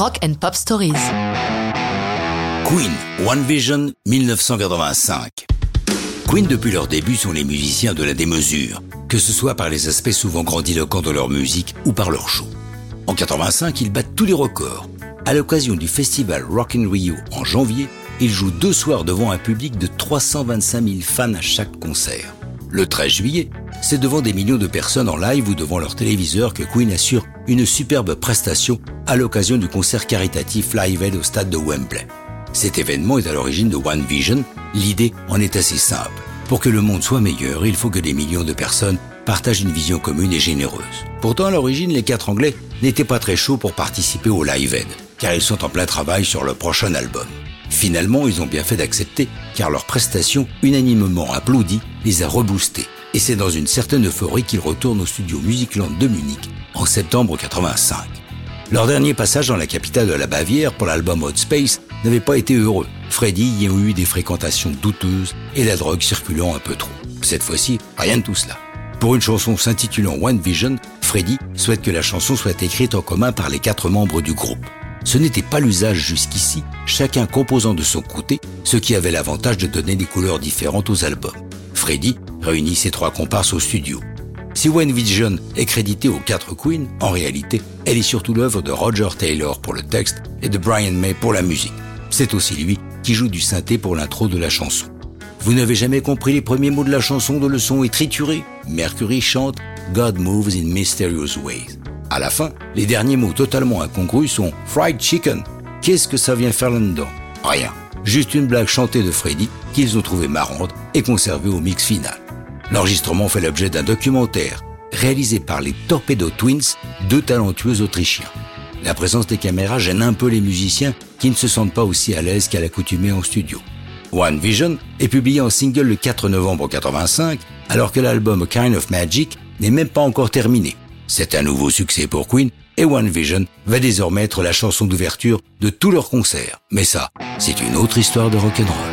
Rock and Pop Stories. Queen, One Vision, 1985. Queen, depuis leur début, sont les musiciens de la démesure, que ce soit par les aspects souvent grandiloquents de leur musique ou par leur show. En 85, ils battent tous les records. À l'occasion du festival Rock in Rio en janvier, ils jouent deux soirs devant un public de 325 000 fans à chaque concert. Le 13 juillet, c'est devant des millions de personnes en live ou devant leur téléviseur que Queen assure une superbe prestation à l'occasion du concert caritatif Live Aid au stade de Wembley. Cet événement est à l'origine de One Vision. L'idée en est assez simple. Pour que le monde soit meilleur, il faut que des millions de personnes partagent une vision commune et généreuse. Pourtant, à l'origine, les quatre Anglais n'étaient pas très chauds pour participer au Live Aid, car ils sont en plein travail sur leur prochain album. Finalement, ils ont bien fait d'accepter, car leur prestation, unanimement applaudie, les a reboostés. Et c'est dans une certaine euphorie qu'ils retournent au studio Musicland de Munich en septembre 85. Leur dernier passage dans la capitale de la Bavière pour l'album Hot Space n'avait pas été heureux. Freddy y a eu des fréquentations douteuses et la drogue circulant un peu trop. Cette fois-ci, rien de tout cela. Pour une chanson s'intitulant One Vision, Freddy souhaite que la chanson soit écrite en commun par les quatre membres du groupe. Ce n'était pas l'usage jusqu'ici, chacun composant de son côté, ce qui avait l'avantage de donner des couleurs différentes aux albums. Freddy réunit ses trois comparses au studio. Si One Vision est crédité aux quatre Queens, en réalité, elle est surtout l'œuvre de Roger Taylor pour le texte et de Brian May pour la musique. C'est aussi lui qui joue du synthé pour l'intro de la chanson. Vous n'avez jamais compris les premiers mots de la chanson dont le son est trituré? Mercury chante God moves in mysterious ways. À la fin, les derniers mots totalement incongrus sont Fried Chicken. Qu'est-ce que ça vient faire là-dedans? Rien. Juste une blague chantée de Freddy qu'ils ont trouvée marrante et conservée au mix final. L'enregistrement fait l'objet d'un documentaire réalisé par les Torpedo Twins, deux talentueux Autrichiens. La présence des caméras gêne un peu les musiciens qui ne se sentent pas aussi à l'aise qu'à l'accoutumée en studio. One Vision est publié en single le 4 novembre 85, alors que l'album Kind of Magic n'est même pas encore terminé. C'est un nouveau succès pour Queen et One Vision va désormais être la chanson d'ouverture de tous leurs concerts. Mais ça, c'est une autre histoire de rock'n'roll.